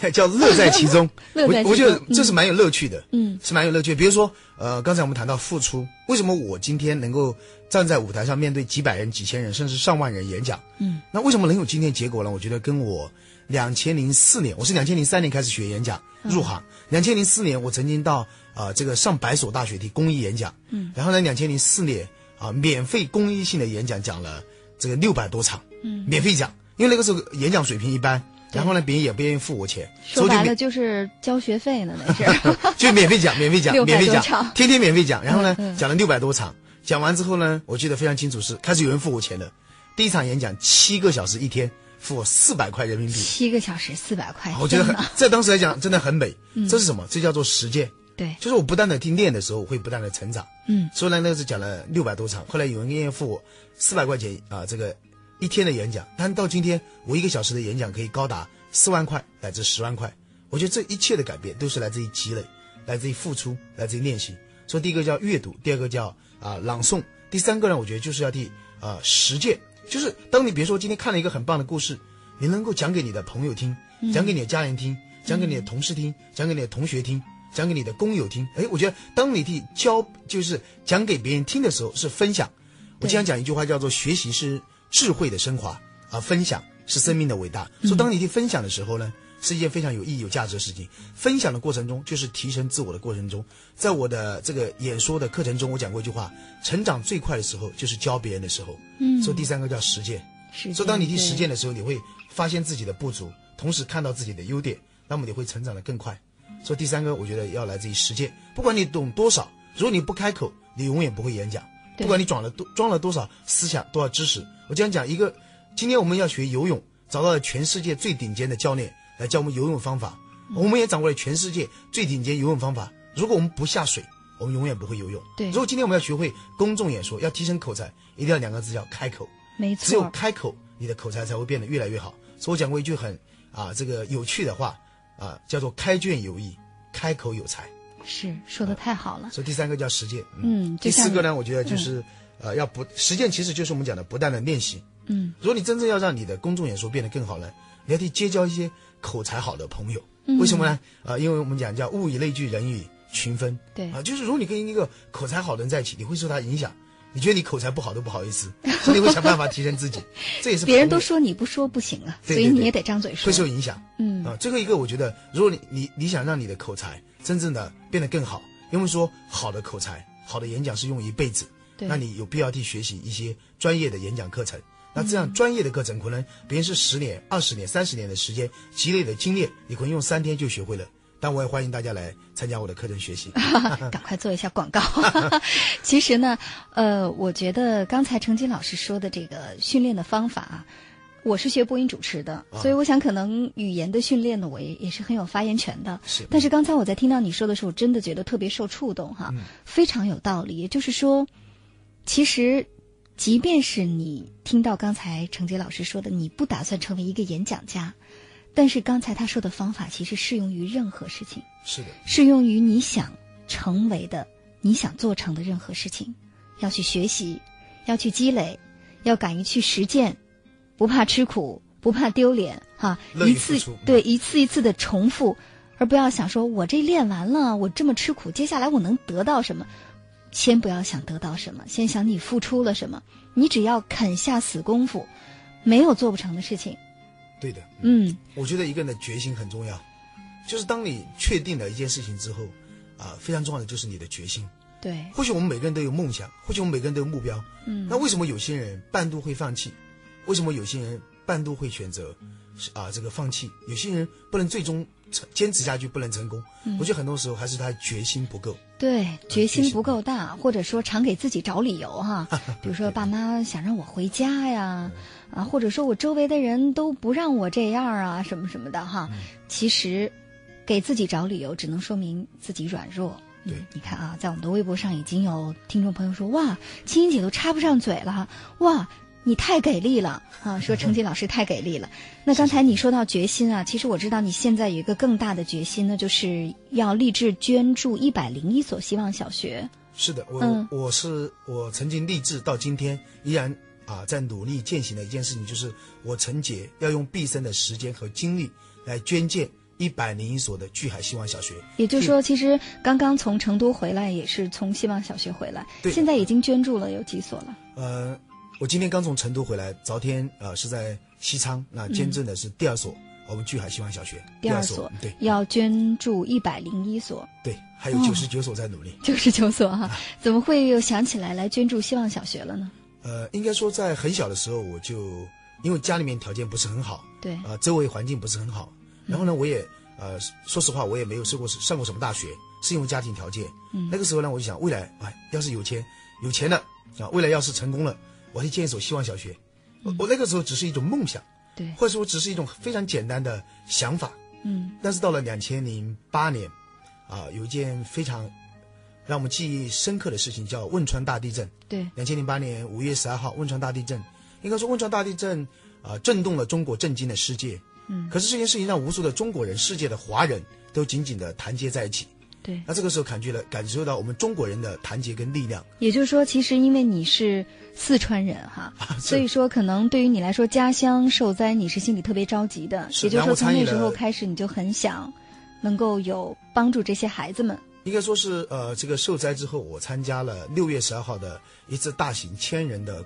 得 叫乐在其中。我我觉得这是蛮有乐趣的，嗯，是蛮有乐趣。比如说，呃，刚才我们谈到付出，为什么我今天能够站在舞台上面对几百人、几千人，甚至上万人演讲？嗯，那为什么能有今天结果呢？我觉得跟我。两千零四年，我是两千零三年开始学演讲入行。两千零四年，我曾经到啊这个上百所大学去公益演讲。嗯，然后呢，两千零四年啊，免费公益性的演讲讲了这个六百多场。嗯，免费讲，因为那个时候演讲水平一般，然后呢，别人也不愿意付我钱。说白了就是交学费呢，那是。就免费讲，免费讲，免费讲，天天免费讲。然后呢，讲了六百多场，讲完之后呢，我记得非常清楚是开始有人付我钱的。第一场演讲七个小时一天。付我四百块人民币，七个小时四百块，我觉得很，在当时来讲真的很美。这是什么？这叫做实践。对，就是我不断的听练的时候，我会不断的成长。嗯，所以呢，那是讲了六百多场，后来有人愿意付我四百块钱啊，这个一天的演讲。但到今天，我一个小时的演讲可以高达四万块乃至十万块。我觉得这一切的改变都是来自于积累，来自于付出，来自于练习。所以第一个叫阅读，第二个叫啊朗诵，第三个呢，我觉得就是要第啊实践。就是当你比如说今天看了一个很棒的故事，你能够讲给你的朋友听，讲给你的家人听，讲给你的同事听，讲给你的同学听，讲给你的工友听。哎，我觉得当你去教，就是讲给别人听的时候，是分享。我经常讲一句话，叫做“学习是智慧的升华，而分享是生命的伟大”。所以当你去分享的时候呢？是一件非常有意义、有价值的事情。分享的过程中，就是提升自我的过程中。在我的这个演说的课程中，我讲过一句话：成长最快的时候，就是教别人的时候。嗯。所以第三个叫实践。所以当你去实践的时候，你会发现自己的不足，同时看到自己的优点，那么你会成长的更快。所以第三个，我觉得要来自于实践。不管你懂多少，如果你不开口，你永远不会演讲。不管你装了多装了多少思想、多少知识，我这样讲一个，今天我们要学游泳，找到了全世界最顶尖的教练来教我们游泳方法，我们也掌握了全世界最顶尖游泳方法。如果我们不下水，我们永远不会游泳。对如果今天我们要学会公众演说，要提升口才，一定要两个字叫开口。没错只有，开口，你的口才才会变得越来越好。所以我讲过一句很啊这个有趣的话啊，叫做开卷有益，开口有才。是说的太好了。所以第三个叫实践。嗯，第四个呢，我觉得就是、呃要不实践，其实就是我们讲的不断的练习。嗯，如果你真正要让你的公众演说变得更好呢，你要去结交一些口才好的朋友。嗯为什么呢？啊、因为我们讲叫物以类聚，人以群分。对啊、就是如果你跟一个口才好的人在一起，你会受他影响。你觉得你口才不好都不好意思，所以你会想办法提升自己。这也是别人都说你不说不行啊，对对对所以你也得张嘴说会。受影响。嗯啊，最后一个我觉得，如果你你你想让你的口才真正的变得更好，因为说好的口才、好的演讲是用一辈子，对那你有必要去学习一些专业的演讲课程。那这样专业的课程，可能别人是十年、二十年、三十年的时间积累的经验，你可能用三天就学会了。但我也欢迎大家来参加我的课程学习。赶快做一下广告。其实呢，呃，我觉得刚才程金老师说的这个训练的方法啊，我是学播音主持的，啊所以我想可能语言的训练呢，我也也是很有发言权的。是但是刚才我在听到你说的时候，真的觉得特别受触动哈，嗯非常有道理。也就是说，其实。即便是你听到刚才程杰老师说的，你不打算成为一个演讲家，但是刚才他说的方法其实适用于任何事情。是的，适用于你想成为的、你想做成的任何事情，要去学习，要去积累，要敢于去实践，不怕吃苦，不怕丢脸，哈，一次对一次一次的重复，而不要想说我这练完了，我这么吃苦，接下来我能得到什么？先不要想得到什么，先想你付出了什么。你只要肯下死功夫，没有做不成的事情。对的。嗯，我觉得一个人的决心很重要，就是当你确定了一件事情之后，啊、非常重要的就是你的决心。对，或许我们每个人都有梦想，或许我们每个人都有目标。嗯，那为什么有些人半途会放弃？为什么有些人半都会选择啊这个放弃？有些人不能最终成坚持下去，不能成功。嗯我觉得很多时候还是他决心不够。对，决心心不够大，或者说常给自己找理由哈，比如说爸妈想让我回家呀，啊，或者说我周围的人都不让我这样啊，什么什么的哈。其实，给自己找理由，只能说明自己软弱。嗯对，你看啊，在我们的微博上已经有听众朋友说，哇，青音姐都插不上嘴了，哇。你太给力了啊！说程锦老师太给力了。那刚才你说到决心啊，其实我知道你现在有一个更大的决心呢，就是要立志捐助一百零一所希望小学。是的，我、嗯我是我曾经立志到今天依然啊在努力践行的一件事情，就是我陈杰要用毕生的时间和精力来捐建一百零一所的巨海希望小学。也就是说，其实刚刚从成都回来，也是从希望小学回来，对现在已经捐助了有几所了？呃，我今天刚从成都回来，昨天呃是在西昌，那捐赠的是第二所、我们巨海希望小学，第二所对。要捐助一百零一所，对，还有哦九十九所在努力。九十九所哈，怎么会又想起来来捐助希望小学了呢？呃，应该说在很小的时候，我就因为家里面条件不是很好，对，啊、周围环境不是很好，然后呢，我也呃，说实话，我也没有受过上过什么大学，是因为家庭条件。嗯。那个时候呢，我就想，未来哎，要是有钱，有钱了啊，未来要是成功了，我去建一所希望小学。我我那个时候只是一种梦想，对，或者说只是一种非常简单的想法。嗯但是到了两千零八年，啊，有一件非常让我们记忆深刻的事情，叫汶川大地震。对，两千零八年五月十二号，汶川大地震，应该说汶川大地震啊、震动了中国，震惊了世界。嗯，可是这件事情让无数的中国人、世界的华人都紧紧的团结在一起。对，那这个时候感觉了，感受到我们中国人的团结跟力量。也就是说，其实因为你是四川人哈，所以说可能对于你来说，家乡受灾你是心里特别着急的。也就是说，从那时候开始，你就很想能够有帮助这些孩子们。应该说是呃，这个受灾之后，我参加了六月十二号的一次大型千人的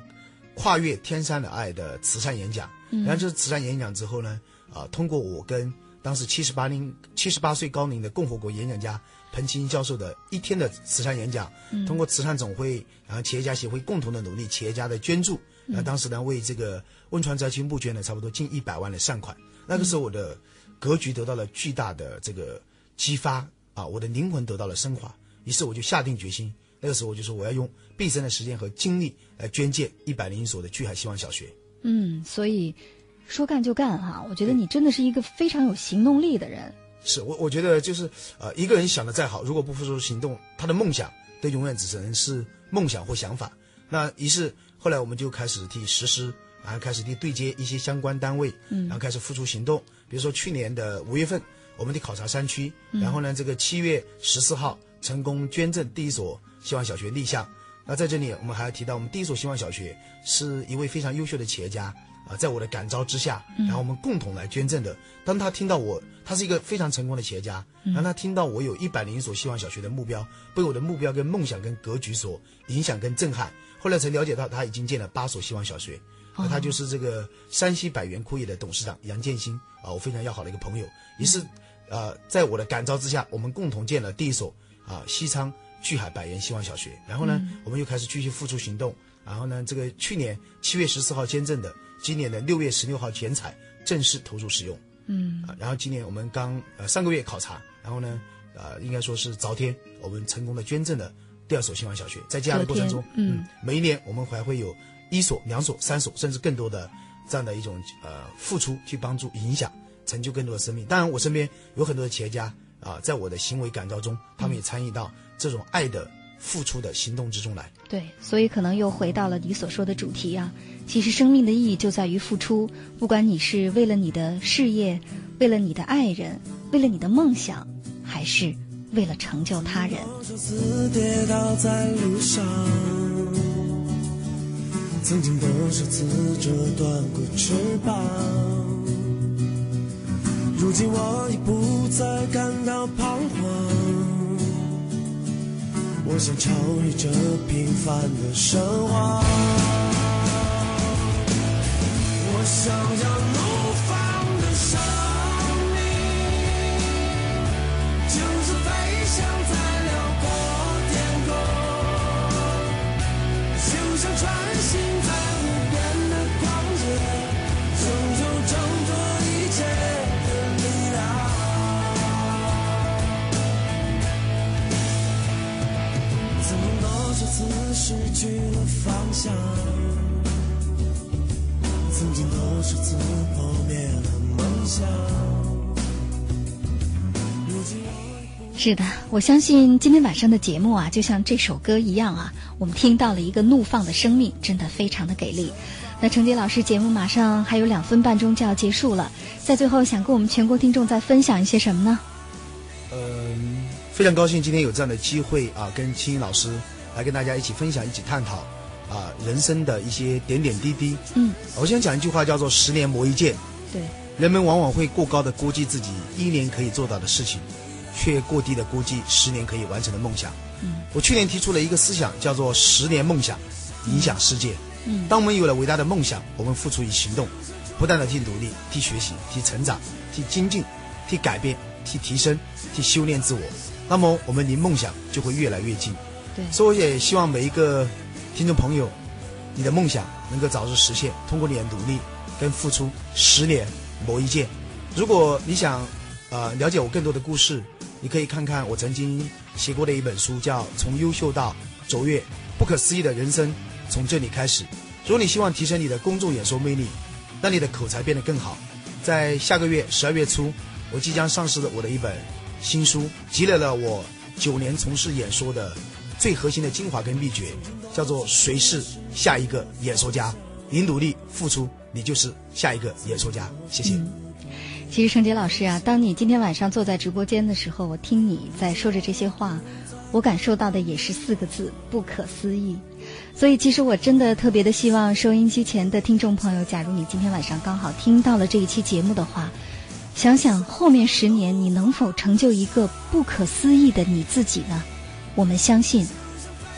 跨越天山的爱的慈善演讲。嗯然后这次慈善演讲之后呢，啊、通过我跟当时七十八零七十八岁高龄的共和国演讲家彭清教授的一天的慈善演讲，通过慈善总会，然后企业家协会共同的努力，企业家的捐助，那、当时呢为这个汶川灾区募捐了差不多近一百万的善款。那个时候我的格局得到了巨大的这个激发啊，我的灵魂得到了升华。于是我就下定决心，那个时候我就说我要用毕生的时间和精力来捐建一百零一所的巨海希望小学。嗯，所以说干就干哈，我觉得你真的是一个非常有行动力的人。是我，我觉得就是呃，一个人想的再好，如果不付出行动，他的梦想都永远只能是梦想或想法。那于是后来我们就开始去实施，然后开始去对接一些相关单位，嗯，然后开始付出行动。比如说去年的五月份，我们得考察山区，然后呢，这个七月十四号成功捐赠第一所希望小学立项。那在这里，我们还要提到，我们第一所希望小学是一位非常优秀的企业家。啊，在我的感召之下，然后我们共同来捐赠的。当他听到我，他是一个非常成功的企业家，当他听到我有一百零一所希望小学的目标，被我的目标跟梦想跟格局所影响跟震撼，后来才了解到他已经建了八所希望小学。啊，他就是这个山西百元枯叶的董事长杨建新啊，我非常要好的一个朋友。于是，呃，在我的感召之下，我们共同建了第一所啊西昌巨海百元希望小学。然后呢，我们又开始继续付出行动。然后呢，这个去年七月十四号捐赠的。今年的六月十六号剪彩正式投入使用，嗯。啊，然后今年我们刚呃上个月考察，然后呢，呃应该说是昨天我们成功的捐赠了第二所新华小学，在这样的过程中，嗯，每一年我们还会有一所、两所、三所，甚至更多的这样的一种呃付出，去帮助、影响、成就更多的生命。当然，我身边有很多的企业家啊，在我的行为感召中，他们也参与到这种爱的付出的行动之中来。对，所以可能又回到了你所说的主题啊。其实生命的意义就在于付出，不管你是为了你的事业，为了你的爱人，为了你的梦想，还是为了成就他人。曾经多少次折断过翅膀，如今我已不再感到彷徨。我想超越这平凡的生活。我想要方向。曾经多少次破灭了梦想。是的，我相信今天晚上的节目啊，就像这首歌一样啊，我们听到了一个怒放的生命，真的非常的给力。那程杰老师，节目马上还有两分半钟就要结束了，在最后想跟我们全国听众再分享一些什么呢？嗯，非常高兴今天有这样的机会啊，跟青音老师来跟大家一起分享，一起探讨。啊，人生的一些点点滴滴。嗯，我先讲一句话，叫做“十年磨一剑”。对，人们往往会过高的估计自己一年可以做到的事情，却过低的估计十年可以完成的梦想。嗯，我去年提出了一个思想，叫做“十年梦想，影响世界”。嗯，当我们有了伟大的梦想，我们付出于行动，不断的去努力、去学习、去成长、去精进、去改变、去提升、去修炼自我，那么我们离梦想就会越来越近。对，所以我也希望每一个。听众朋友，你的梦想能够早日实现，通过你的努力跟付出，十年磨一剑。如果你想，呃，了解我更多的故事，你可以看看我曾经写过的一本书，叫《从优秀到卓越：不可思议的人生从这里开始》。如果你希望提升你的公众演说魅力，让你的口才变得更好，在下个月十二月初，我即将上市的我的一本新书，积累了我九年从事演说的。最核心的精华跟秘诀，叫做谁是下一个演说家？你努力付出，你就是下一个演说家。谢谢。其实，程杰老师啊，当你今天晚上坐在直播间的时候，我听你在说着这些话，我感受到的也是四个字：不可思议。所以，其实我真的特别的希望收音机前的听众朋友，假如你今天晚上刚好听到了这一期节目的话，想想后面十年你能否成就一个不可思议的你自己呢？我们相信，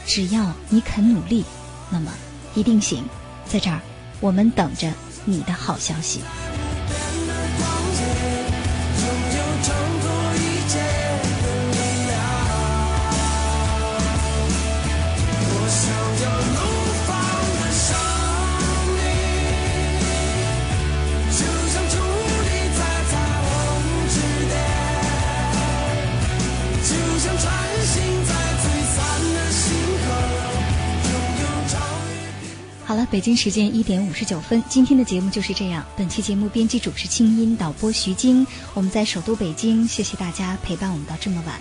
只要你肯努力，那么一定行。在这儿，我们等着你的好消息。好了北京时间一点五十九分，今天的节目就是这样。本期节目编辑主持清音，导播徐晶，我们在首都北京，谢谢大家陪伴我们到这么晚。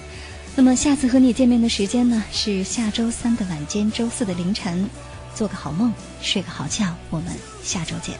那么下次和你见面的时间呢，是下周三的晚间，周四的凌晨。做个好梦，睡个好觉，我们下周见。